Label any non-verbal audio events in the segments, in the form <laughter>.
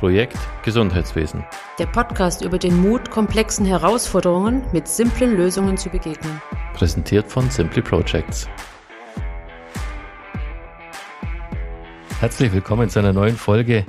Projekt Gesundheitswesen. Der Podcast über den Mut, komplexen Herausforderungen mit simplen Lösungen zu begegnen. Präsentiert von Simply Projects. Herzlich willkommen zu einer neuen Folge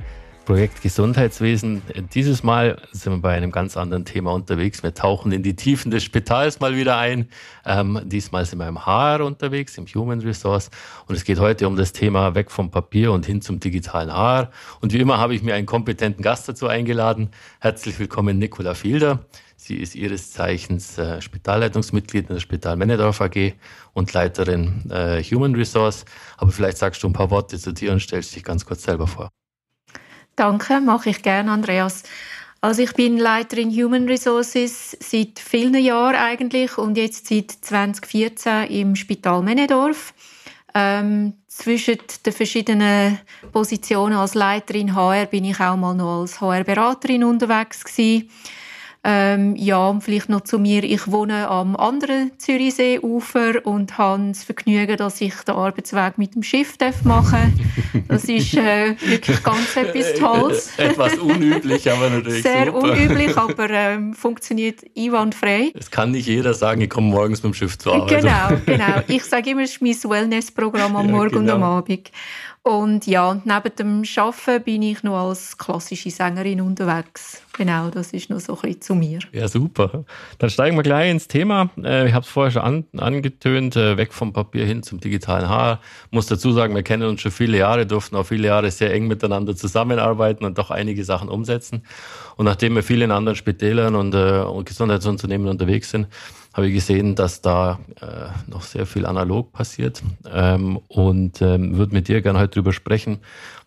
Projekt Gesundheitswesen. Dieses Mal sind wir bei einem ganz anderen Thema unterwegs. Wir tauchen in die Tiefen des Spitals mal wieder ein. Ähm, diesmal sind wir im HR unterwegs, im Human Resource. Und es geht heute um das Thema weg vom Papier und hin zum digitalen HR. Und wie immer habe ich mir einen kompetenten Gast dazu eingeladen. Herzlich willkommen, Nicola Fielder. Sie ist ihres Zeichens äh, Spitalleitungsmitglied in der Spital Männedorf AG und Leiterin äh, Human Resource. Aber vielleicht sagst du ein paar Worte zu dir und stellst dich ganz kurz selber vor. Danke, mache ich gerne, Andreas. Also ich bin Leiterin Human Resources seit vielen Jahren eigentlich und jetzt seit 2014 im Spital Männedorf. Ähm, zwischen den verschiedenen Positionen als Leiterin HR bin ich auch mal noch als HR-Beraterin unterwegs gewesen. Ähm, ja, und vielleicht noch zu mir. Ich wohne am anderen Zürichseeufer und habe das Vergnügen, dass ich den Arbeitsweg mit dem Schiff machen darf. Das ist äh, wirklich ganz etwas Tolles. Etwas unüblich, aber natürlich Sehr super. unüblich, aber ähm, funktioniert einwandfrei. Es kann nicht jeder sagen, ich komme morgens mit dem Schiff zur Arbeit. Genau, genau. Ich sage immer, es ist mein Wellness-Programm am Ja, Morgen und genau. am Abend. Und ja, neben dem Arbeiten bin ich noch als klassische Sängerin unterwegs. Genau, das ist noch so ein bisschen zu mir. Ja, super. Dann steigen wir gleich ins Thema. Äh, Ich habe es vorher schon an, angetönt, äh, weg vom Papier hin zum digitalen Haar. Muss dazu sagen, wir kennen uns schon viele Jahre, durften auch viele Jahre sehr eng miteinander zusammenarbeiten und doch einige Sachen umsetzen. Und nachdem wir viel in anderen Spitälern und, äh, und Gesundheitsunternehmen unterwegs sind, habe ich gesehen, dass da äh, noch sehr viel analog passiert ähm, und ähm, würde mit dir gerne heute drüber sprechen,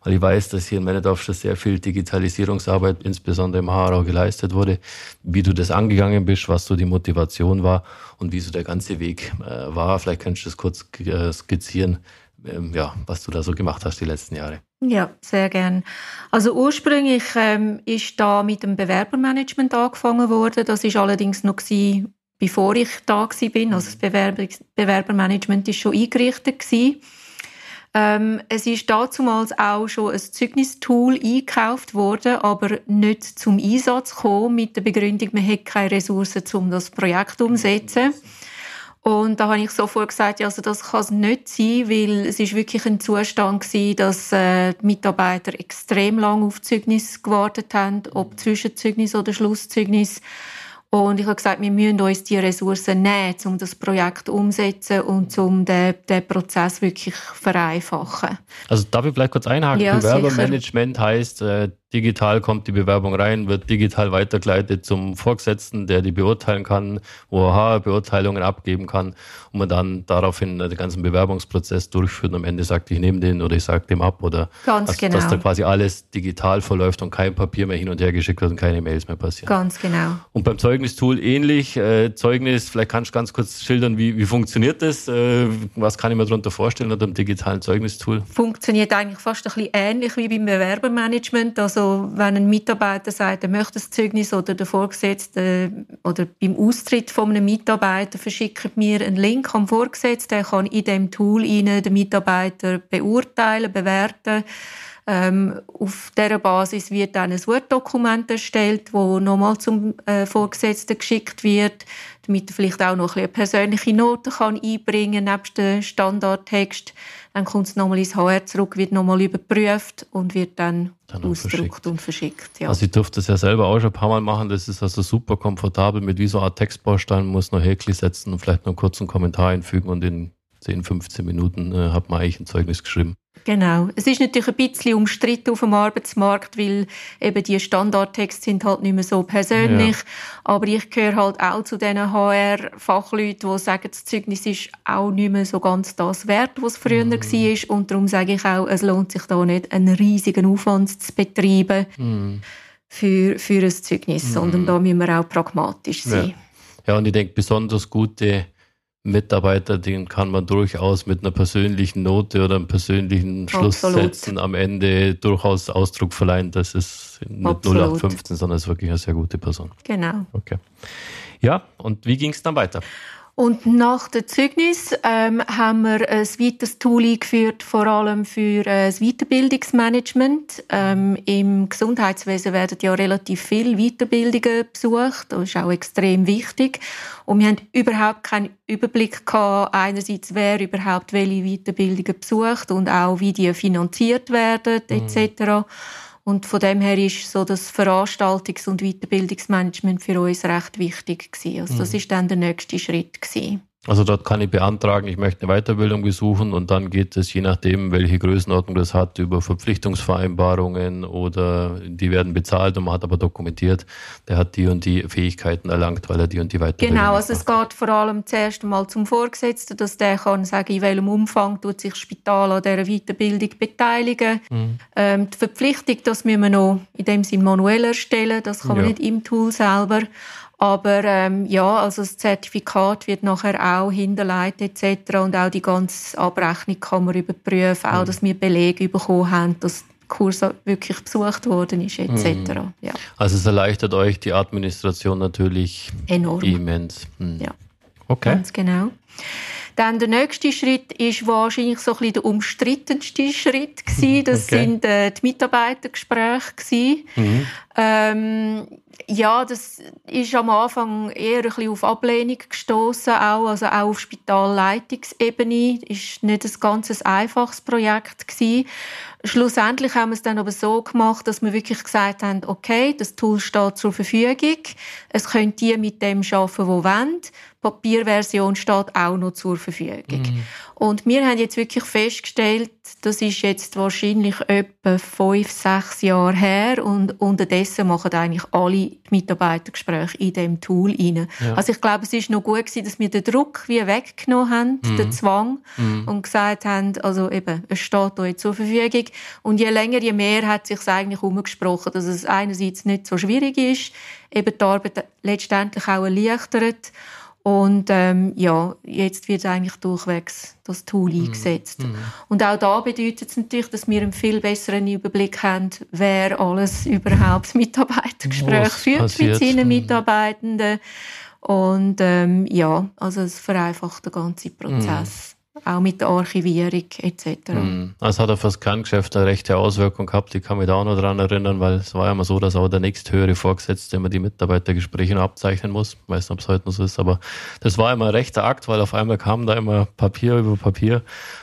weil ich weiß, dass hier in Männedorf schon sehr viel Digitalisierungsarbeit, insbesondere im HR auch geleistet wurde, wie du das angegangen bist, was so die Motivation war und wie so der ganze Weg äh, war. Vielleicht könntest du das kurz äh, skizzieren, ähm, ja, was du da so gemacht hast die letzten Jahre. Ja, sehr gern. Also ursprünglich ähm, ist da mit dem Bewerbermanagement angefangen worden. Das ist allerdings noch bevor ich da gsi bin. Also das Bewerber Bewerbermanagement ist schon eingerichtet gewesen. Ähm, es ist damals auch schon ein Zeugnistool eingekauft worden, aber nicht zum Einsatz gekommen mit der Begründung, man hätte keine Ressourcen, um das Projekt umzusetzen. Und da habe ich sofort gesagt, ja, also das kann es nicht sein, weil es ist wirklich ein Zustand gewesen, dass äh, die Mitarbeiter extrem lange auf Zeugnis gewartet haben, ob Zwischenzeugnis oder Schlusszeugnis. Und ich habe gesagt, wir müssen uns die Ressourcen nehmen, um das Projekt umzusetzen und um den, den Prozess wirklich vereinfachen. Also darf ich vielleicht kurz einhaken? Ja, Bewerbermanagement heißt, äh, digital kommt die Bewerbung rein, wird digital weitergeleitet zum Vorgesetzten, der die beurteilen kann, wo er Beurteilungen abgeben kann und man dann daraufhin den ganzen Bewerbungsprozess durchführt und am Ende sagt, ich nehme den oder ich sage dem ab oder Ganz dass, genau. dass da quasi alles digital verläuft und kein Papier mehr hin und her geschickt wird und keine Mails mehr passieren. Ganz genau. Und beim Zeugnistool ähnlich. Äh, Zeugnis, vielleicht kannst du ganz kurz schildern, wie, wie funktioniert das? Äh, was kann ich mir darunter vorstellen unter dem digitalen Zeugnistool? funktioniert eigentlich fast ein bisschen ähnlich wie beim Bewerbermanagement. Also wenn ein Mitarbeiter sagt, er möchte das Zeugnis oder der Vorgesetzte oder beim Austritt von einem Mitarbeiter verschickt mir einen Link am Vorgesetzten, der kann in dem Tool den Mitarbeiter beurteilen, bewerten. Ähm, auf dieser Basis wird dann ein Word-Dokument erstellt, wo nochmal zum äh, Vorgesetzten geschickt wird, damit er vielleicht auch noch ein bisschen persönliche Note kann einbringen nebst dem Standardtext. Dann kommt es nochmal ins HR zurück, wird nochmal überprüft und wird dann, Dann ausgedruckt und verschickt. Ja. Also ich durfte das ja selber auch schon ein paar Mal machen. Das ist also super komfortabel mit wie so eine Art Textbaustein. Man muss noch Häkchen setzen und vielleicht noch einen kurzen Kommentar einfügen und in 10, 15 Minuten äh, hat man eigentlich ein Zeugnis geschrieben. Genau. Es ist natürlich ein bisschen umstritten auf dem Arbeitsmarkt, weil eben die Standardtexte sind halt nicht mehr so persönlich. Aber ich gehöre halt auch zu diesen HR-Fachleuten, die sagen, das Zeugnis ist auch nicht mehr so ganz das wert, was es früher war. Und darum sage ich auch, es lohnt sich da nicht, einen riesigen Aufwand zu betreiben für, für ein Zeugnis, sondern da müssen wir auch pragmatisch sein. Ja, und ich denke, besonders gute Mitarbeiter, den kann man durchaus mit einer persönlichen Note oder einem persönlichen Absolut. Schlusssätzen am Ende durchaus Ausdruck verleihen. Das ist nicht Absolut. 0815, sondern ist wirklich eine sehr gute Person. Genau. Okay. Ja, und wie ging es dann weiter? Und nach dem Zeugnis ähm, haben wir ein weiteres Tool eingeführt, vor allem für äh, das Weiterbildungsmanagement. Ähm, Im Gesundheitswesen werden ja relativ viele Weiterbildungen besucht. Das ist auch extrem wichtig. Und wir haben überhaupt keinen Überblick gehabt, einerseits, wer überhaupt welche Weiterbildungen besucht und auch, wie die finanziert werden, etc. Und von dem her ist so das Veranstaltungs- und Weiterbildungsmanagement für uns recht wichtig gewesen. Also das mhm. ist dann der nächste Schritt gewesen. Also dort kann ich beantragen, ich möchte eine Weiterbildung besuchen und dann geht es, je nachdem, welche Größenordnung das hat, über Verpflichtungsvereinbarungen oder die werden bezahlt und man hat aber dokumentiert, der hat die und die Fähigkeiten erlangt, weil er die und die Weiterbildung Genau, also es geht vor allem zuerst einmal zum Vorgesetzten, dass der kann sagen, in welchem Umfang tut sich das Spital an dieser Weiterbildung beteiligen. Mhm. Ähm, die Verpflichtung, das müssen wir noch in dem Sinne manuell erstellen, das kann man ja. nicht im Tool selber. Aber ähm, ja, also das Zertifikat wird nachher auch hinterlegt etc. Und auch die ganze Abrechnung kann man überprüfen, auch mhm. dass wir Belege bekommen haben, dass der Kurs wirklich besucht worden ist etc. Mhm. Ja. Also es erleichtert euch die Administration natürlich enorm immens. Mhm. Ja, okay. ganz genau. Dann der nächste Schritt ist wahrscheinlich so ein bisschen der umstrittenste Schritt gewesen. <laughs> Das okay. sind äh, die Mitarbeitergespräche Mhm. Ähm, ja, das ist am Anfang eher ein bisschen auf Ablehnung gestoßen, auch also auch auf Spitalleitungsebene ist nicht ein ganz einfaches Projekt gewesen. Schlussendlich haben wir es dann aber so gemacht, dass wir wirklich gesagt haben, okay, das Tool steht zur Verfügung, es können die mit dem arbeiten, die wollen. Papierversion steht auch noch zur Verfügung. Mhm. Und wir haben jetzt wirklich festgestellt, das ist jetzt wahrscheinlich etwa fünf, sechs Jahre her und unterdessen machen eigentlich alle Mitarbeitergespräche in dem Tool rein. Ja. Also ich glaube, es ist noch gut gewesen, dass wir den Druck wie weggenommen haben, mhm. den Zwang mhm. und gesagt haben, also eben, es steht euch zur Verfügung. Und je länger, je mehr hat sich eigentlich umgesprochen, dass es einerseits nicht so schwierig ist, eben die Arbeit letztendlich auch erleichtert und ähm, ja, jetzt wird eigentlich durchwegs das Tool mhm. eingesetzt. Mhm. Und auch da bedeutet es natürlich, dass wir einen viel besseren Überblick haben, wer alles überhaupt <laughs> Mitarbeitergespräche führt passiert. mit seinen mhm. Mitarbeitenden. Und ähm, ja, also es vereinfacht den ganzen Prozess. Mhm auch mit der Archivierung etc. Mhm. Also hat auf das Kerngeschäft eine rechte Auswirkung gehabt. Ich kann mich da auch noch daran erinnern, weil es war ja immer so, dass auch der nächsthöhere Vorgesetzte immer die Mitarbeitergespräche abzeichnen muss. Ich weiß nicht, ob es heute noch so ist, aber das war immer ein rechter Akt, weil auf einmal kam da immer Papier über Papier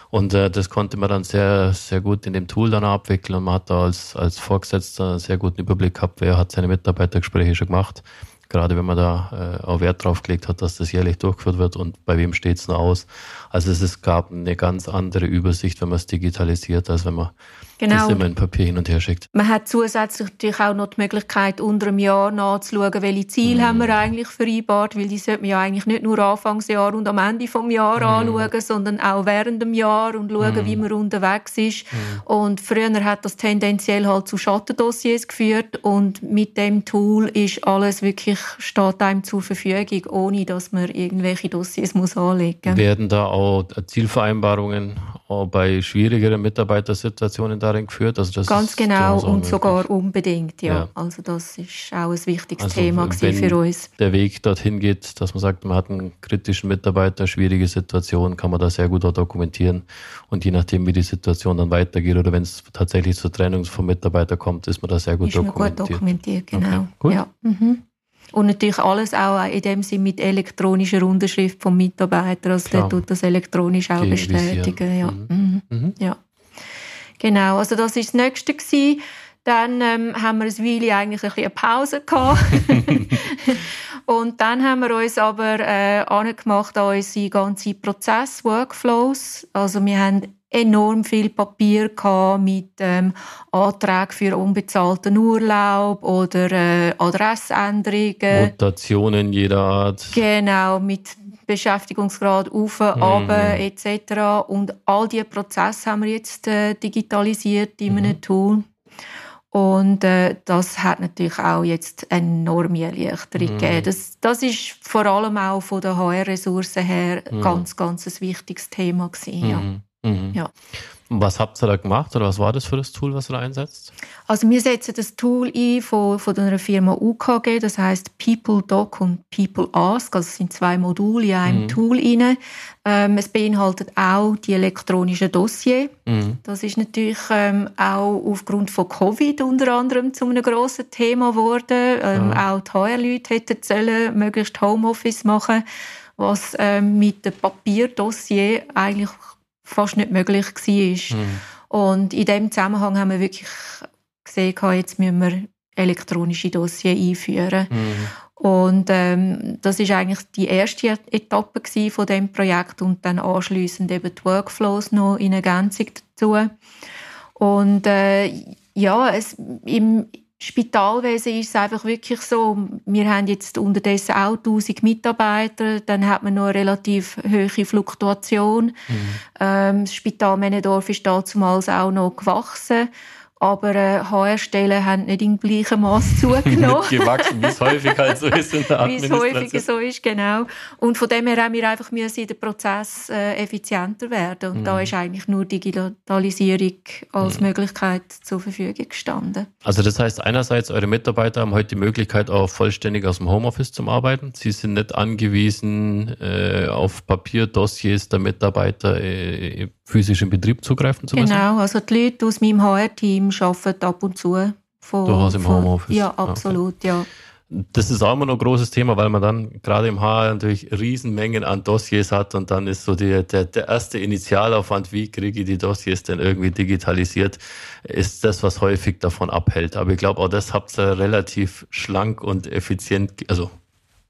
und äh, das konnte man dann sehr, sehr gut in dem Tool dann abwickeln und man hat da als, als Vorgesetzter einen sehr guten Überblick gehabt, wer hat seine Mitarbeitergespräche schon gemacht gerade wenn man da äh, auch Wert drauf gelegt hat, dass das jährlich durchgeführt wird und bei wem steht es noch aus. Also es, es gab eine ganz andere Übersicht, wenn man es digitalisiert, als wenn man genau. das immer in Papier hin und her schickt. Man hat zusätzlich natürlich auch noch die Möglichkeit, unter einem Jahr nachzuschauen, welche Ziele mm. haben wir eigentlich vereinbart, weil die sollte man ja eigentlich nicht nur Anfangsjahr und am Ende vom Jahr mm. anschauen, sondern auch während dem Jahr und schauen, mm. wie man unterwegs ist. Mm. Und früher hat das tendenziell halt zu Schattendossiers geführt und mit dem Tool ist alles wirklich, steht einem zur Verfügung, ohne dass man irgendwelche Dossiers muss anlegen muss. Werden da auch Zielvereinbarungen auch bei schwierigeren Mitarbeitersituationen darin geführt? Also das Ganz genau und sogar unbedingt, ja. ja. Also das ist auch ein wichtiges also Thema für uns. der Weg dorthin geht, dass man sagt, man hat einen kritischen Mitarbeiter, schwierige Situation, kann man das sehr gut auch dokumentieren. Und je nachdem, wie die Situation dann weitergeht oder wenn es tatsächlich zur Trennung vom Mitarbeiter kommt, ist man da sehr gut ist dokumentiert. Gut dokumentiert, genau. Okay, gut. Ja. Mhm. Und natürlich alles auch in dem Sinne mit elektronischer Unterschrift vom Mitarbeiter. Also Klar. der tut das elektronisch auch bestätigen. Ja. Mhm. Mhm. Mhm. ja. Genau, also das war das Nächste. Gewesen. Dann ähm, haben wir ein Weile eigentlich ein eine Pause gehabt. <laughs> und dann haben wir uns aber äh, angemacht an unsere ganzen Prozess-Workflows. Also wir haben enorm viel Papier mit ähm, Anträgen für unbezahlten Urlaub oder äh, Adressänderungen. Mutationen jeder Art. Genau, mit Beschäftigungsgrad auf, mhm. runter, etc. Und all diese Prozesse haben wir jetzt äh, digitalisiert in mhm. einem Tool. Und äh, das hat natürlich auch jetzt enorme Erleichterung mhm. gegeben. Das, das ist vor allem auch von der HR-Ressourcen her mhm. ganz, ganz ein wichtiges Thema gewesen, ja. Mhm. Mhm. Ja. Was habt ihr da gemacht oder was war das für das Tool, was ihr da einsetzt? Also wir setzen das Tool ein von, von einer Firma UKG, das heißt People Doc und People Ask, also es sind zwei Module in einem mhm. Tool rein. Ähm, es beinhaltet auch die elektronischen Dossier. Mhm. Das ist natürlich ähm, auch aufgrund von Covid unter anderem zu einem grossen Thema geworden. Ähm, mhm. Auch die HR-Leute hätten sollen möglichst Homeoffice machen, was ähm, mit dem Papierdossier eigentlich fast nicht möglich war. Mhm. Und in dem Zusammenhang haben wir wirklich gesehen, jetzt müssen wir elektronische Dossier einführen. Mhm. Und ähm, das ist eigentlich die erste Etappe von dem Projekt und dann anschließend eben die Workflows noch in Ergänzung dazu. Und äh, ja, es, im, Spitalwesen ist es einfach wirklich so, wir haben jetzt unterdessen auch 1000 Mitarbeiter, dann hat man noch eine relativ hohe Fluktuation. Mhm. Ähm, das Spital Menedorf ist damals auch noch gewachsen aber äh, HR-Stellen haben nicht im gleichen Maß <laughs> zugenommen. gewachsen, wie es häufig halt so ist in der Administration. <laughs> Wie es häufig so ist, genau. Und von dem her haben wir einfach müssen in den Prozess äh, effizienter werden. Und mhm. da ist eigentlich nur Digitalisierung als mhm. Möglichkeit zur Verfügung gestanden. Also das heißt, einerseits, eure Mitarbeiter haben heute die Möglichkeit, auch vollständig aus dem Homeoffice zu arbeiten. Sie sind nicht angewiesen äh, auf Papierdossiers der Mitarbeiter äh, physisch im Betrieb zugreifen zu müssen? Genau, also die Leute aus meinem HR-Team arbeiten ab und zu von, du hast im von, Homeoffice? Ja, absolut, okay. ja. Das ist auch immer noch ein großes Thema, weil man dann gerade im HR natürlich Riesenmengen an Dossiers hat und dann ist so die, der, der erste Initialaufwand, wie kriege ich die Dossiers denn irgendwie digitalisiert, ist das, was häufig davon abhält. Aber ich glaube, auch das habt ihr relativ schlank und effizient, also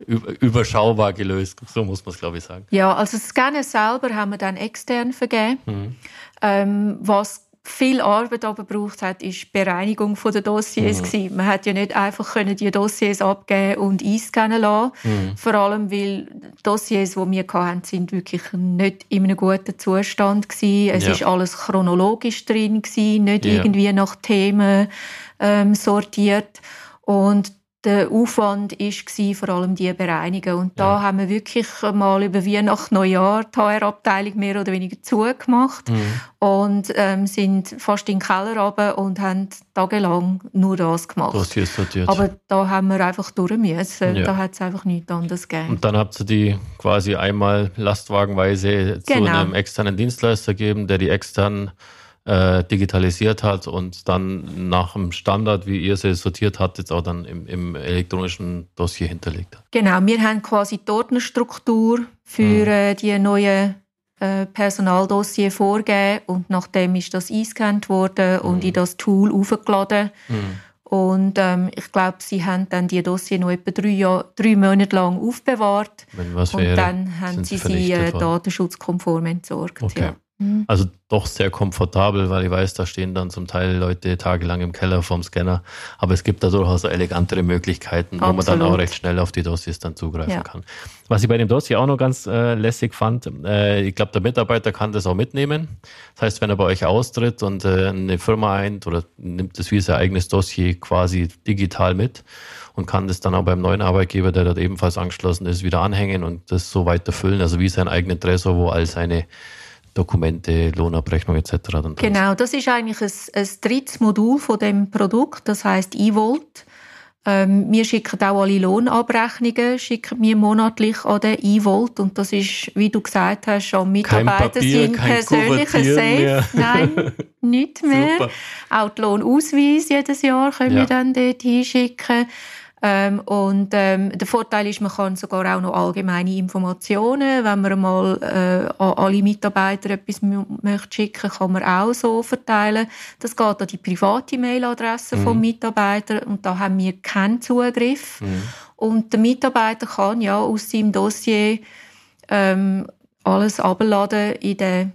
überschaubar gelöst. So muss man es, glaube ich, sagen. Ja, also das Scannen selber haben wir dann extern vergeben. Mhm. Ähm, was viel Arbeit aber braucht hat, ist die Bereinigung der Dossiers mhm. Man hat ja nicht einfach können die Dossiers abgeben und einscannen lassen. Mhm. Vor allem, weil die Dossiers, die wir hatten, sind wirklich nicht in einem guten Zustand gewesen. Es ja. ist alles chronologisch drin gewesen, nicht ja. irgendwie nach Themen ähm, sortiert. Und der Aufwand war vor allem die Bereinigung. Und da ja. haben wir wirklich mal über Weihnachten, Neujahr die HR-Abteilung mehr oder weniger zugemacht mhm. und ähm, sind fast in den Keller runter und haben tagelang nur das gemacht. Das hier sortiert. Aber da haben wir einfach durch müssen. Ja. Da hat es einfach nichts anderes gegeben. Und dann habt ihr die quasi einmal lastwagenweise genau. zu einem externen Dienstleister gegeben, der die externen äh, digitalisiert hat und dann nach dem Standard, wie ihr sie sortiert habt, jetzt auch dann im, im elektronischen Dossier hinterlegt hat. Genau, wir haben quasi dort eine Struktur für mhm. äh, die neue äh, Personaldossier vorgegeben und nachdem ist das eingescannt worden mhm. und in das Tool aufgeladen. Mhm. Und ähm, ich glaube, sie haben dann die Dossier noch etwa drei, Jahr, drei Monate lang aufbewahrt. Wenn was und wäre, dann haben sie sie äh, datenschutzkonform entsorgt. Okay. Ja. Mhm. Also doch sehr komfortabel, weil ich weiß, da stehen dann zum Teil Leute tagelang im Keller vorm Scanner. Aber es gibt da durchaus elegantere Möglichkeiten, Absolut. wo man dann auch recht schnell auf die Dossiers dann zugreifen ja. kann. Was ich bei dem Dossier auch noch ganz äh, lässig fand, äh, ich glaube, der Mitarbeiter kann das auch mitnehmen. Das heißt, wenn er bei euch austritt und äh, eine Firma eint oder nimmt das wie sein eigenes Dossier quasi digital mit und kann das dann auch beim neuen Arbeitgeber, der dort ebenfalls angeschlossen ist, wieder anhängen und das so weiter füllen. Also wie sein eigener Tresor, wo all seine Dokumente, Lohnabrechnung etc. Dann genau, das ist eigentlich ein, ein drittes Modul von dem Produkt, das heißt eVolt. Ähm, wir schicken auch alle Lohnabrechnungen, schicken wir monatlich an den eVolt und das ist, wie du gesagt hast, schon Mitarbeiter Papier, sind persönlicher Safe. <laughs> Nein, nicht mehr. Super. Auch die Lohnausweis jedes Jahr können ja. wir dann dort hinschicken. Ähm, und ähm, der Vorteil ist, man kann sogar auch noch allgemeine Informationen, wenn man mal äh, an alle Mitarbeiter etwas möchte schicken, kann man auch so verteilen. Das geht an die private Mailadresse mhm. vom Mitarbeiter und da haben wir keinen Zugriff. Mhm. Und der Mitarbeiter kann ja aus seinem Dossier ähm, alles abladen in den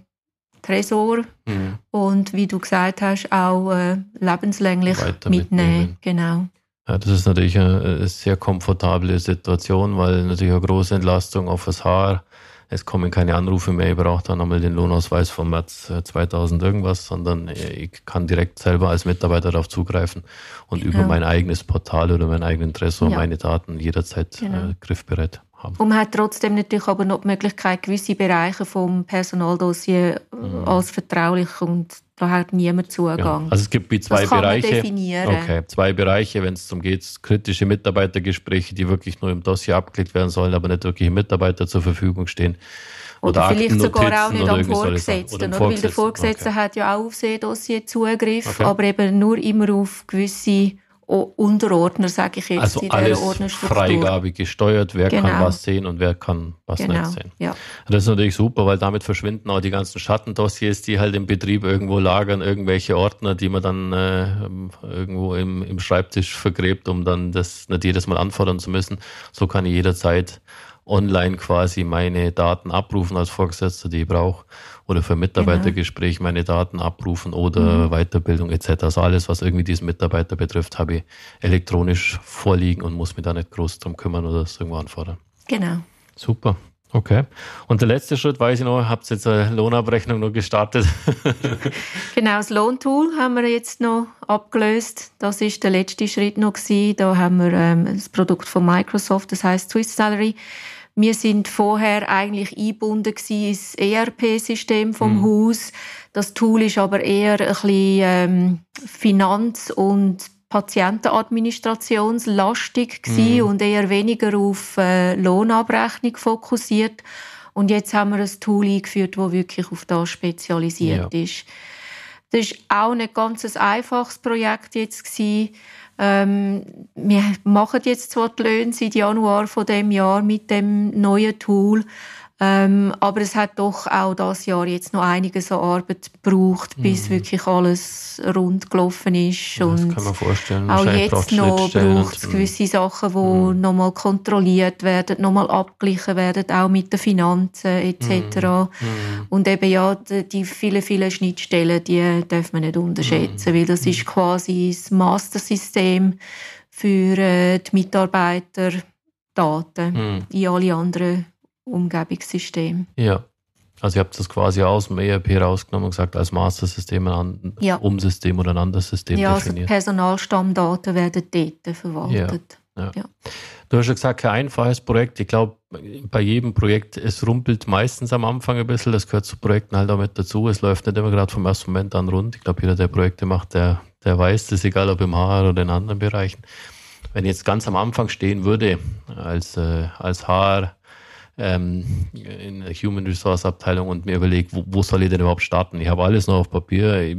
Tresor mhm. und wie du gesagt hast, auch äh, lebenslänglich mitnehmen. mitnehmen. Genau. Ja, das ist natürlich eine sehr komfortable Situation, weil natürlich eine große Entlastung auf das Haar. Es kommen keine Anrufe mehr, ich brauche dann nochmal den Lohnausweis vom März 2000 äh, irgendwas, sondern ich kann direkt selber als Mitarbeiter darauf zugreifen und genau. über mein eigenes Portal oder meinen eigenen Tresor ja. meine Daten jederzeit genau. äh, griffbereit haben. Und man hat trotzdem natürlich aber noch die Möglichkeit, gewisse Bereiche vom Personaldossier mhm. als vertraulich und da hat niemand Zugang. Ja. Also es gibt wie zwei das kann Bereiche. Man definieren. Okay, zwei Bereiche, wenn es darum geht, kritische Mitarbeitergespräche, die wirklich nur im Dossier abgeklickt werden sollen, aber nicht wirklich Mitarbeiter zur Verfügung stehen. Oder, oder vielleicht sogar auch nicht am Vorgesetzten. Oder, oder weil der Vorgesetzte okay. hat ja auch auf Seedossier Zugriff, okay. aber eben nur immer auf gewisse Unterordner, sage ich jetzt, also in alles. Freigabe gesteuert, wer genau. kann was sehen und wer kann was genau. nicht sehen. Ja. Das ist natürlich super, weil damit verschwinden auch die ganzen Schattendossiers, die halt im Betrieb irgendwo lagern, irgendwelche Ordner, die man dann äh, irgendwo im, im Schreibtisch vergräbt, um dann das nicht jedes Mal anfordern zu müssen. So kann ich jederzeit online quasi meine Daten abrufen als Vorgesetzter, die ich brauche, oder für Mitarbeitergespräch meine Daten abrufen oder mhm. Weiterbildung etc. Also alles, was irgendwie diesen Mitarbeiter betrifft, habe ich elektronisch vorliegen und muss mich da nicht groß drum kümmern oder das irgendwo anfordern. Genau. Super. Okay. Und der letzte Schritt, weiß ich noch, habt ihr jetzt eine Lohnabrechnung noch gestartet? <laughs> genau, das Lohntool haben wir jetzt noch abgelöst. Das ist der letzte Schritt noch gewesen. Da haben wir ähm, das Produkt von Microsoft, das heißt Swiss Salary. Wir sind vorher eigentlich eingebunden ins ERP-System vom mhm. Haus. Das Tool ist aber eher ein bisschen ähm, Finanz- und Patientenadministrationslastig mhm. und eher weniger auf äh, Lohnabrechnung fokussiert. Und jetzt haben wir ein Tool eingeführt, das wirklich auf das spezialisiert ja. ist. Das ist auch nicht ganz ein einfaches Projekt jetzt gewesen. Ähm, wir machen jetzt zwar die Löhne seit Januar von dem Jahr mit dem neuen Tool, ähm, aber es hat doch auch das Jahr jetzt noch einiges an Arbeit gebraucht, bis mhm. wirklich alles rund gelaufen ist. Ja, und kann man vorstellen. Auch jetzt noch braucht es gewisse Sachen, die mhm. nochmal kontrolliert werden, nochmal abgeglichen werden, auch mit den Finanzen etc. Mhm. Und eben ja, die vielen, vielen Schnittstellen, die darf man nicht unterschätzen, weil das ist quasi das Master-System für äh, die Mitarbeiterdaten mhm. in alle anderen Umgebungssystem. Ja. Also ihr habt das quasi aus dem ERP rausgenommen und gesagt, als Master-System ein ja. Umsystem oder ein anderes System ja, also definiert. Ja, also Personalstammdaten werden dort verwaltet. Ja. Ja. ja. Du hast ja gesagt, kein einfaches Projekt. Ich glaube, bei jedem Projekt, es rumpelt meistens am Anfang ein bisschen. Das gehört zu Projekten halt auch mit dazu. Es läuft nicht immer gerade vom ersten Moment an rund. Ich glaube, jeder, der Projekte macht, der, der weiß das, egal ob im HR oder in anderen Bereichen. Wenn ich jetzt ganz am Anfang stehen würde, als, äh, als HR, ähm, in der Human Resource Abteilung und mir überlege, wo, wo, soll ich denn überhaupt starten? Ich habe alles noch auf Papier, ich,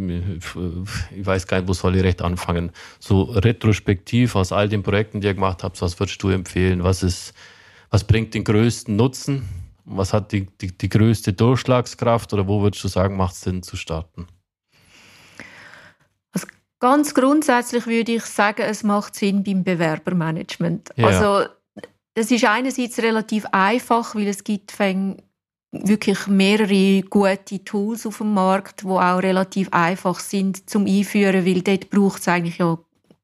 ich, weiß gar nicht, wo soll ich recht anfangen. So retrospektiv aus all den Projekten, die ihr gemacht habt, was würdest du empfehlen? Was ist, was bringt den größten Nutzen? Was hat die, die, die größte Durchschlagskraft oder wo würdest du sagen, macht es Sinn zu starten? Also ganz grundsätzlich würde ich sagen, es macht Sinn beim Bewerbermanagement. Ja. Also das ist einerseits relativ einfach, weil es gibt wirklich mehrere gute Tools auf dem Markt, die auch relativ einfach sind zum Einführen, weil dort braucht es eigentlich ja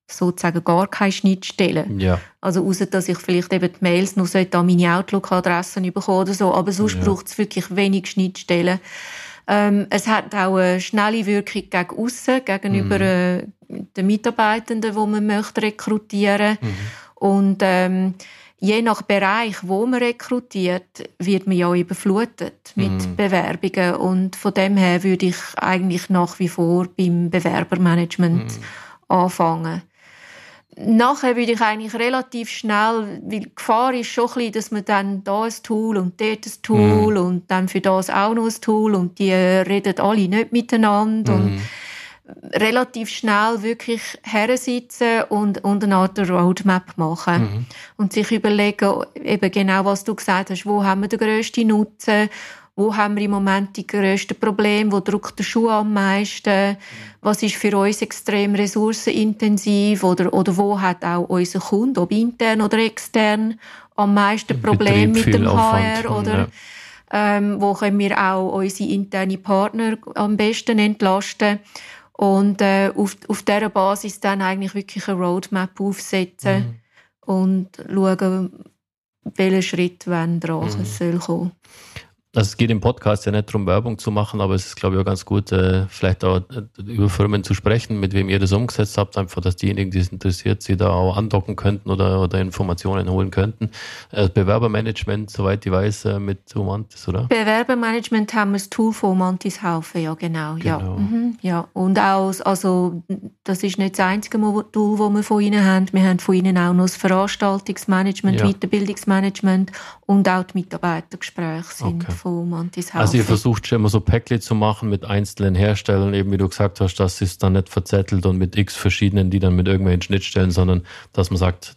sozusagen gar keine Schnittstellen. Ja. Also außer dass ich vielleicht eben die Mails noch an meine Outlook-Adressen bekomme oder so, aber sonst ja. braucht es wirklich wenig Schnittstellen. Ähm, es hat auch eine schnelle Wirkung gegen aussen, gegenüber äh, den Mitarbeitenden, die man möchte rekrutieren. Mhm. Und ähm, je nach Bereich, wo man rekrutiert, wird man ja überflutet mit mm. Bewerbungen. Und von dem her würde ich eigentlich nach wie vor beim Bewerbermanagement mm. anfangen. Nachher würde ich eigentlich relativ schnell, weil die Gefahr ist schon ein bisschen, dass man dann da ein Tool und dort ein Tool mm. und dann für das auch noch ein Tool und die reden alle nicht miteinander. Und relativ schnell wirklich hersitzen und, und eine Art Roadmap machen. Mhm. Und sich überlegen, eben genau was du gesagt hast, wo haben wir den grössten Nutzen, wo haben wir im Moment die grössten Probleme, wo drückt der Schuh am meisten, was ist für uns extrem ressourcenintensiv oder, oder wo hat auch unser Kunde, ob intern oder extern, am meisten Probleme mit dem HR oder ja. ähm, wo können wir auch unsere internen Partner am besten entlasten. Und äh, auf, auf dieser Basis dann eigentlich wirklich eine Roadmap aufsetzen mhm. und schauen, welcher Schritt wann dran mhm. soll kommen. Also es geht im Podcast ja nicht darum, Werbung zu machen, aber es ist, glaube ich, auch ganz gut, äh, vielleicht auch äh, über Firmen zu sprechen, mit wem ihr das umgesetzt habt, einfach, dass diejenigen, die es interessiert, sie da auch andocken könnten oder, oder Informationen holen könnten. Äh, Bewerbermanagement, soweit ich weiß, mit Humantis, oder? Bewerbermanagement haben wir das Tool von Humantis Haufen, ja, genau. genau. Ja. Mhm, ja. Und auch, also, das ist nicht das einzige Tool, das wir von ihnen haben. Wir haben von ihnen auch noch das Veranstaltungsmanagement, ja. Weiterbildungsmanagement und auch die Mitarbeitergespräche sind. Okay von Montis Also ihr versucht schon immer so Päckchen zu machen mit einzelnen Herstellern, eben wie du gesagt hast, dass es dann nicht verzettelt und mit x verschiedenen, die dann mit irgendwelchen Schnittstellen, sondern dass man sagt,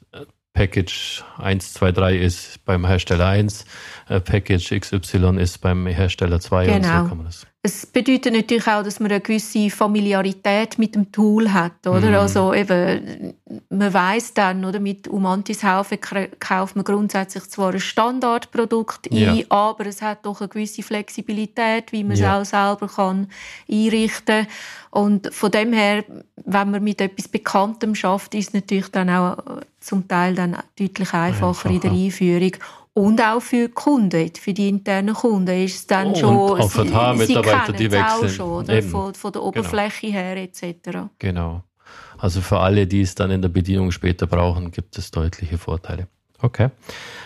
Package 1, 2, 3 ist beim Hersteller 1, äh, Package XY ist beim Hersteller 2 genau. und so kann man das. Es bedeutet natürlich auch, dass man eine gewisse Familiarität mit dem Tool hat, oder? Mm. Also eben, man weiß dann, oder? Mit Umantis Haufe kauft man grundsätzlich zwar ein Standardprodukt ein, ja. aber es hat doch eine gewisse Flexibilität, wie man ja. es auch selber kann einrichten Und von dem her, wenn man mit etwas Bekanntem schafft, ist es natürlich dann auch zum Teil dann deutlich einfacher, einfacher. in der Einführung. Und auch für die Kunden, für die internen Kunden ist es dann oh, schon... Und auch für die Mitarbeiter, die wechseln. Auch schon, oder? Von, von, der genau. Oberfläche genau. her etc. Genau. Also für alle, die es dann in der Bedienung später brauchen, gibt es deutliche Vorteile. Okay.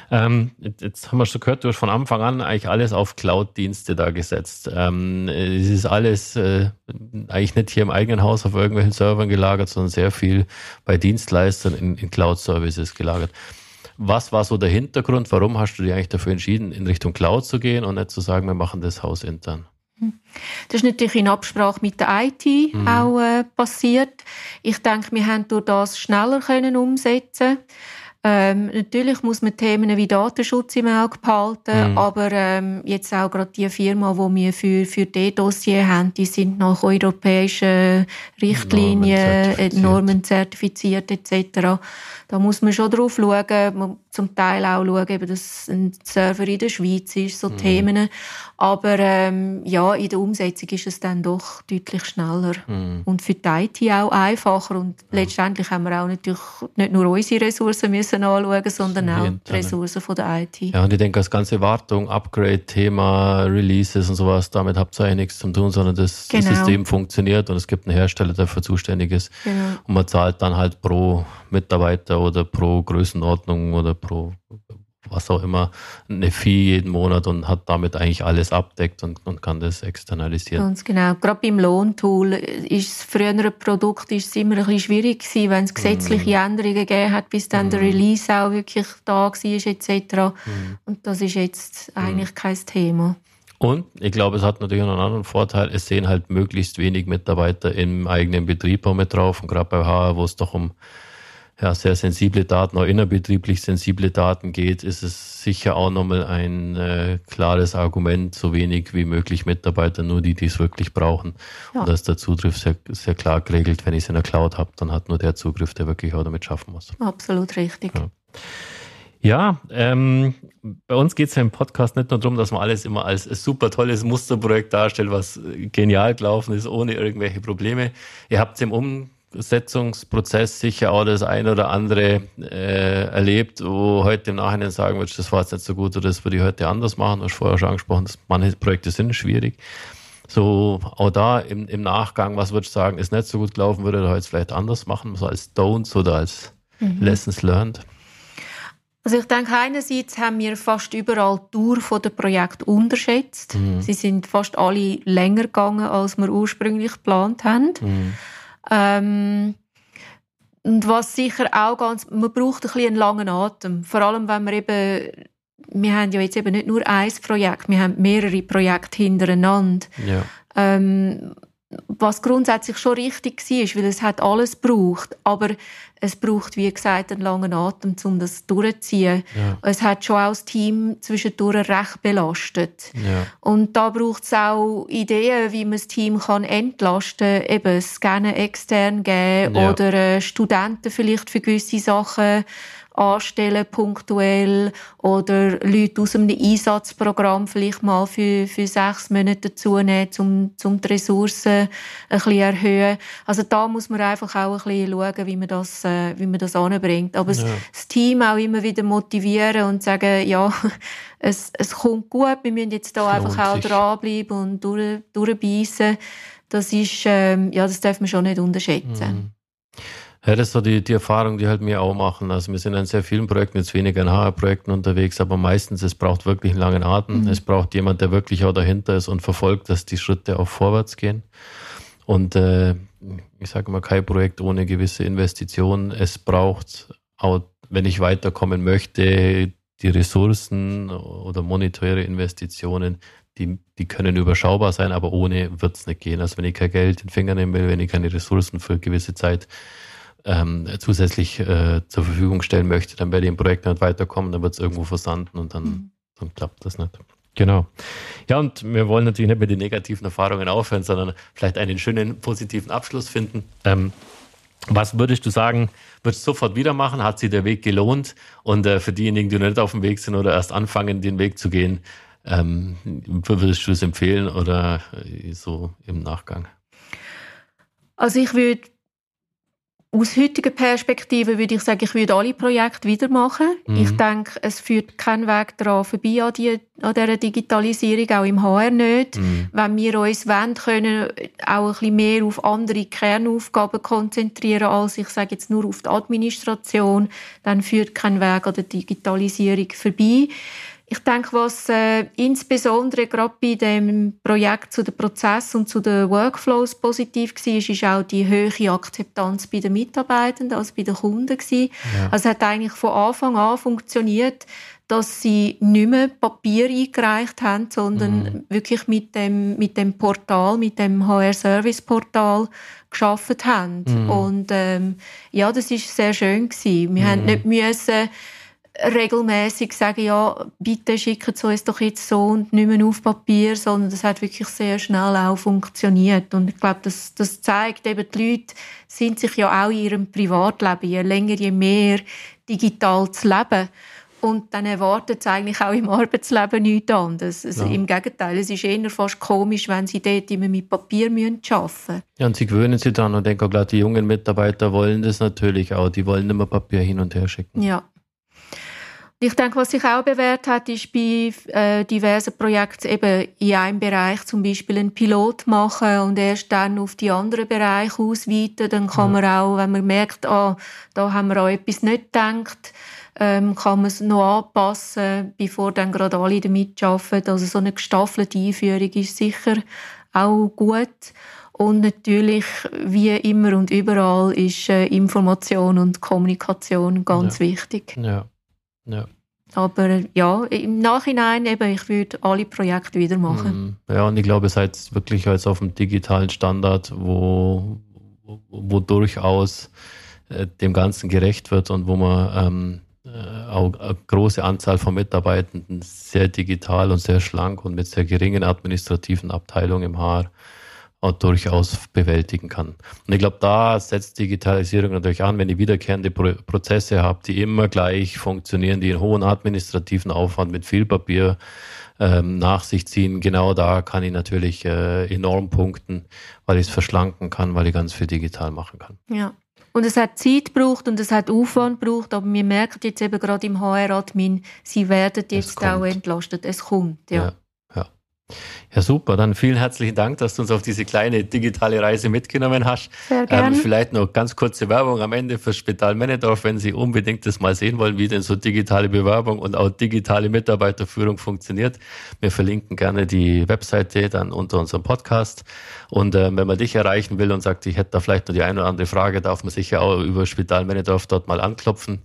Ähm, jetzt haben wir schon gehört, du hast von Anfang an eigentlich alles auf Cloud-Dienste da gesetzt. Ähm, es ist alles äh, eigentlich nicht hier im eigenen Haus auf irgendwelchen Servern gelagert, sondern sehr viel bei Dienstleistern in, in Cloud-Services gelagert. Was war so der Hintergrund? Warum hast du dich eigentlich dafür entschieden, in Richtung Cloud zu gehen und nicht zu sagen, wir machen das Haus intern? Das ist natürlich in Absprache mit der IT mhm. auch äh, passiert. Ich denke, wir haben durch das schneller können umsetzen ähm, natürlich muss man Themen wie Datenschutz im Auge behalten, mhm. aber ähm, jetzt auch gerade die Firma, die wir für, für das Dossier haben, die sind nach europäischen Richtlinien, Normen zertifiziert, Normen zertifiziert etc. Da muss man schon drauf schauen, zum Teil auch schauen, dass ein Server in der Schweiz ist, so mhm. Themen. Aber ähm, ja, in der Umsetzung ist es dann doch deutlich schneller. Mhm. Und für die IT auch einfacher. Und ja. letztendlich haben wir auch natürlich nicht nur unsere Ressourcen müssen anschauen, sondern auch die Ressourcen von der IT. Ja, und ich denke, das ganze Wartung, Upgrade-Thema, Releases und sowas, damit habt ihr eigentlich nichts zu tun, sondern das, genau. das System funktioniert und es gibt einen Hersteller, der dafür zuständig ist. Genau. Und man zahlt dann halt pro Mitarbeiter oder pro Größenordnung oder pro was auch immer, eine Fee jeden Monat und hat damit eigentlich alles abdeckt und, und kann das externalisieren. Ganz genau. Gerade beim Lohntool ist das frühere Produkt ist es immer ein bisschen schwierig gewesen, wenn es gesetzliche mm. Änderungen gegeben hat, bis dann mm. der mhm. Release auch wirklich da war etc. Mm. Und das ist jetzt eigentlich kein Thema. Und ich glaube, es hat natürlich noch einen anderen Vorteil. Es sehen halt möglichst wenig Mitarbeiter im eigenen Betrieb auch mit drauf. Und gerade bei HR, wo es doch um ja, sehr sensible Daten, auch innerbetrieblich sensible Daten geht, ist es sicher auch nochmal ein äh, klares Argument, so wenig wie möglich Mitarbeiter, nur die, die es wirklich brauchen. Ja. Und dass der Zugriff sehr, sehr klar geregelt, wenn ich es in der Cloud habe, dann hat nur der Zugriff, der wirklich auch damit schaffen muss. Absolut richtig. Ja. Ja, ähm, bei uns geht es ja im Podcast nicht nur darum, dass man alles immer als super tolles Musterprojekt darstellt, was genial gelaufen ist, ohne irgendwelche Probleme. Ihr habt es im um Umsetzungsprozess sicher auch das ein oder andere äh, erlebt, wo heute im Nachhinein sagen würdest, das war jetzt nicht so gut oder das würde ich heute anders machen. Du hast vorher schon angesprochen, dass manche Projekte sind schwierig. So, auch da im, im Nachgang, was würdest du sagen, ist nicht so gut gelaufen, würde er jetzt vielleicht anders machen, so als Don'ts oder als mhm. Lessons learned? Also ich denke, einerseits haben wir fast überall die Dauer der Projekt unterschätzt. Mhm. Sie sind fast alle länger gegangen, als wir ursprünglich geplant haben. Mhm. Ähm, und was sicher auch ganz, man braucht ein bisschen einen langen Atem. Vor allem, wenn man eben, wir haben ja jetzt eben nicht nur ein Projekt, wir haben mehrere Projekte hintereinander. Ja. Ähm, was grundsätzlich schon richtig war, weil es hat alles gebraucht, aber es braucht, wie gesagt, einen langen Atem, um das durchzuziehen. Ja. Es hat schon auch das Team zwischendurch recht belastet. Ja. Und da braucht es auch Ideen, wie man das Team kann entlasten kann, eben Scannen extern geben ja. oder äh, Studenten vielleicht für gewisse Sachen anstellen, punktuell, oder Leute aus einem Einsatzprogramm vielleicht mal für, für sechs Monate dazu nehmen, um, um die Ressourcen ein bisschen erhöhen. Also da muss man einfach auch ein bisschen schauen, wie man das, äh, wie man das anbringt. Aber ja. das Team auch immer wieder motivieren und sagen, <laughs> ja, es, es kommt gut, wir müssen jetzt da einfach auch dranbleiben und durch, durchbeissen. Das ist, ähm, ja, das darf man schon nicht unterschätzen. Mhm. Ja, das ist so die, die Erfahrung, die halt wir auch machen. Also wir sind in sehr vielen Projekten, jetzt weniger in HR-Projekten unterwegs, aber meistens, es braucht wirklich einen langen Atem. Mhm. Es braucht jemand, der wirklich auch dahinter ist und verfolgt, dass die Schritte auch vorwärts gehen. Und äh, ich sage mal, kein Projekt ohne gewisse Investitionen. Es braucht auch, wenn ich weiterkommen möchte, die Ressourcen oder monetäre Investitionen, die, die können überschaubar sein, aber ohne wird es nicht gehen. Also wenn ich kein Geld in den Finger nehmen will, wenn ich keine Ressourcen für gewisse Zeit ähm, zusätzlich äh, zur Verfügung stellen möchte, dann werde ich im Projekt nicht weiterkommen, dann wird es irgendwo versanden und dann, mhm. dann klappt das nicht. Genau. Ja, und wir wollen natürlich nicht mit den negativen Erfahrungen aufhören, sondern vielleicht einen schönen positiven Abschluss finden. Ähm, was würdest du sagen, würdest du sofort wieder machen? Hat sich der Weg gelohnt? Und äh, für diejenigen, die noch nicht auf dem Weg sind oder erst anfangen, den Weg zu gehen, ähm, würdest du es empfehlen oder äh, so im Nachgang? Also ich würde aus heutiger Perspektive würde ich sagen, ich würde alle Projekte wieder machen. Mhm. Ich denke, es führt keinen Weg daran vorbei an, die, an dieser Digitalisierung, auch im HR nicht. Mhm. Wenn wir uns wollen, können auch ein bisschen mehr auf andere Kernaufgaben konzentrieren, als ich sage jetzt nur auf die Administration, dann führt kein Weg an der Digitalisierung vorbei. Ich denke, was äh, insbesondere gerade bei dem Projekt zu den Prozessen und zu den Workflows positiv war, ist auch die hohe Akzeptanz bei den Mitarbeitenden, also bei den Kunden. Ja. Also es hat eigentlich von Anfang an funktioniert, dass sie nicht mehr Papier eingereicht haben, sondern mhm. wirklich mit dem, mit dem Portal, mit dem HR-Service-Portal geschafft haben. Mhm. Und ähm, ja, das ist sehr schön gewesen. Wir mhm. haben nicht müssen regelmäßig sagen, ja, bitte schicken Sie uns doch jetzt so und nicht mehr auf Papier, sondern das hat wirklich sehr schnell auch funktioniert. Und ich glaube, das, das zeigt eben, die Leute sind sich ja auch in ihrem Privatleben je länger, je mehr digital zu leben. Und dann erwartet es eigentlich auch im Arbeitsleben nichts anderes. Also ja. Im Gegenteil, es ist eher fast komisch, wenn sie dort immer mit Papier arbeiten müssen. Ja, und sie gewöhnen sich dann und denken die jungen Mitarbeiter wollen das natürlich auch. Die wollen immer Papier hin und her schicken. Ja, ich denke, was sich auch bewährt hat, ist bei äh, diversen Projekten eben in einem Bereich zum Beispiel einen Pilot machen und erst dann auf die anderen Bereiche ausweiten. Dann kann man auch, wenn man merkt, ah, da haben wir auch etwas nicht gedacht, ähm, kann man es noch anpassen, bevor dann gerade alle damit arbeiten. Also so eine gestaffelte Einführung ist sicher auch gut. Und natürlich, wie immer und überall, ist äh, Information und Kommunikation ganz ja. wichtig. Ja. Ja. Aber ja, im Nachhinein eben, ich würde alle Projekte wieder machen. Mhm. Ja, und ich glaube, ihr seid wirklich jetzt auf dem digitalen Standard, wo, wo, durchaus äh, dem Ganzen gerecht wird und wo man ähm, äh, auch eine große Anzahl von Mitarbeitenden sehr digital und sehr schlank und mit sehr geringen administrativen Abteilungen im Haar durchaus bewältigen kann. Und ich glaube, da setzt Digitalisierung natürlich an, wenn ich wiederkehrende Pro Prozesse habe, die immer gleich funktionieren, die einen hohen administrativen Aufwand mit viel Papier ähm, nach sich ziehen. Genau da kann ich natürlich äh, enorm punkten, weil ich es verschlanken kann, weil ich ganz viel digital machen kann. Ja. Und es hat Zeit gebraucht und es hat Aufwand gebraucht, aber wir merken jetzt eben gerade im HR-Admin, sie werden jetzt auch entlastet. Es kommt, ja. ja. Ja, super. Dann vielen herzlichen Dank, dass du uns auf diese kleine digitale Reise mitgenommen hast. Sehr gerne. Ähm, vielleicht noch ganz kurze Werbung am Ende für Spital Männedorf, wenn Sie unbedingt das mal sehen wollen, wie denn so digitale Bewerbung und auch digitale Mitarbeiterführung funktioniert. Wir verlinken gerne die Webseite dann unter unserem Podcast. Und äh, wenn man dich erreichen will und sagt, ich hätte da vielleicht noch die eine oder andere Frage, darf man sicher auch über Spital Männedorf dort mal anklopfen.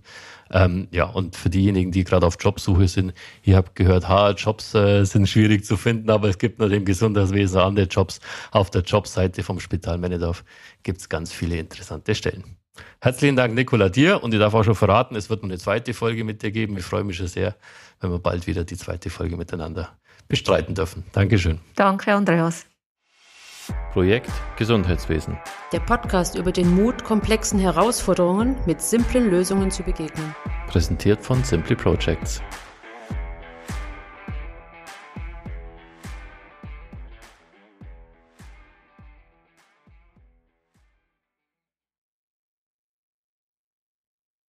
Ähm, ja, und für diejenigen, die gerade auf Jobsuche sind, ich habe gehört, ha, Jobs äh, sind schwierig zu finden, aber es gibt noch im Gesundheitswesen andere Jobs. Auf der Jobseite vom Spital Männedorf gibt es ganz viele interessante Stellen. Herzlichen Dank, Nicola, dir. Und ich darf auch schon verraten, es wird noch eine zweite Folge mit dir geben. Ich freue mich schon sehr, wenn wir bald wieder die zweite Folge miteinander bestreiten dürfen. Dankeschön. Danke, Andreas. Projekt Gesundheitswesen. Der Podcast über den Mut, komplexen Herausforderungen mit simplen Lösungen zu begegnen. Präsentiert von Simply Projects.